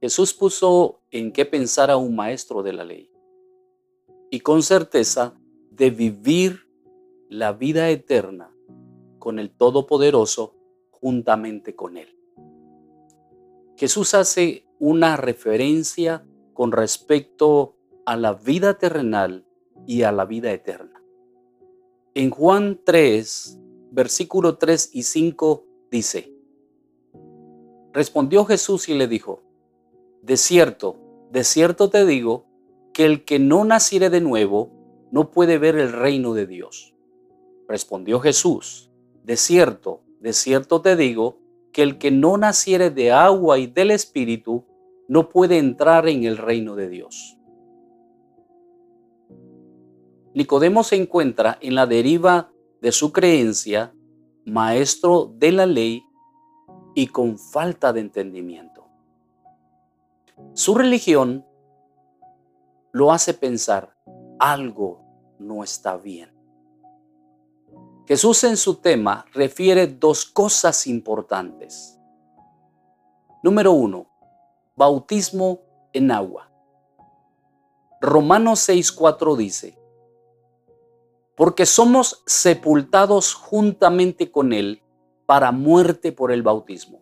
Jesús puso en qué pensar a un maestro de la ley y con certeza de vivir la vida eterna con el Todopoderoso juntamente con Él. Jesús hace una referencia con respecto a la vida terrenal y a la vida eterna. En Juan 3, versículo 3 y 5 dice, Respondió Jesús y le dijo, De cierto, de cierto te digo, que el que no naciere de nuevo no puede ver el reino de Dios. Respondió Jesús, De cierto, de cierto te digo, que el que no naciere de agua y del Espíritu no puede entrar en el reino de Dios. Nicodemo se encuentra en la deriva de su creencia, maestro de la ley y con falta de entendimiento. Su religión lo hace pensar algo no está bien. Jesús en su tema refiere dos cosas importantes. Número uno, bautismo en agua. Romanos 6.4 dice, porque somos sepultados juntamente con Él para muerte por el bautismo,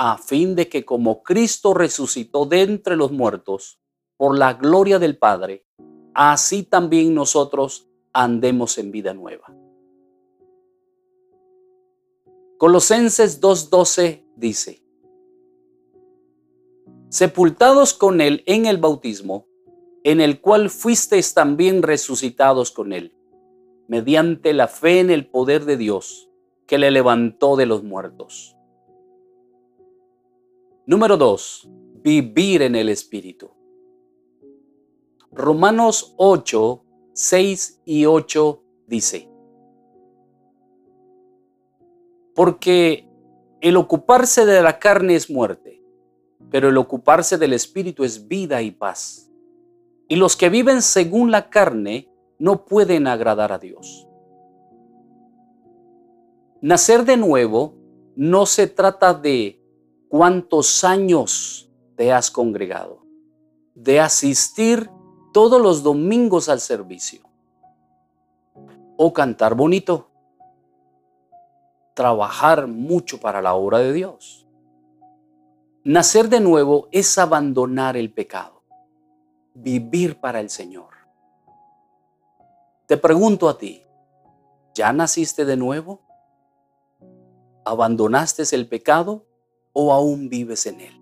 a fin de que como Cristo resucitó de entre los muertos por la gloria del Padre, así también nosotros andemos en vida nueva. Colosenses 2.12 dice, sepultados con Él en el bautismo, en el cual fuisteis también resucitados con Él, mediante la fe en el poder de Dios que le levantó de los muertos. Número 2. Vivir en el Espíritu. Romanos 8, 6 y 8 dice, porque el ocuparse de la carne es muerte, pero el ocuparse del Espíritu es vida y paz. Y los que viven según la carne no pueden agradar a Dios. Nacer de nuevo no se trata de cuántos años te has congregado, de asistir todos los domingos al servicio o cantar bonito, trabajar mucho para la obra de Dios. Nacer de nuevo es abandonar el pecado, vivir para el Señor. Te pregunto a ti, ¿ya naciste de nuevo? ¿Abandonaste el pecado o aún vives en él?